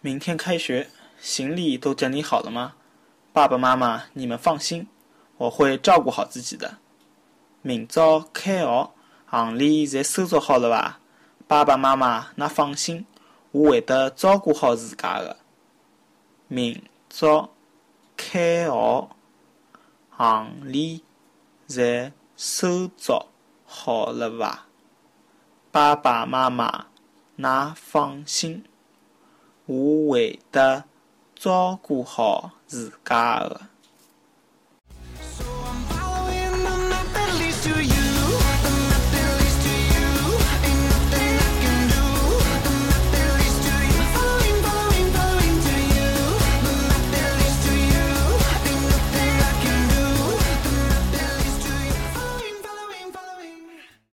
明天开学，行李都整理好了吗？爸爸妈妈，你们放心，我会照顾好自己的。明早开学，行李侪收拾好了伐？爸爸妈妈，那放心，我会得照顾好自家的。明早开学，行李。侪收着好了，爸爸、妈妈，衲放心，我会的照顾好自家的。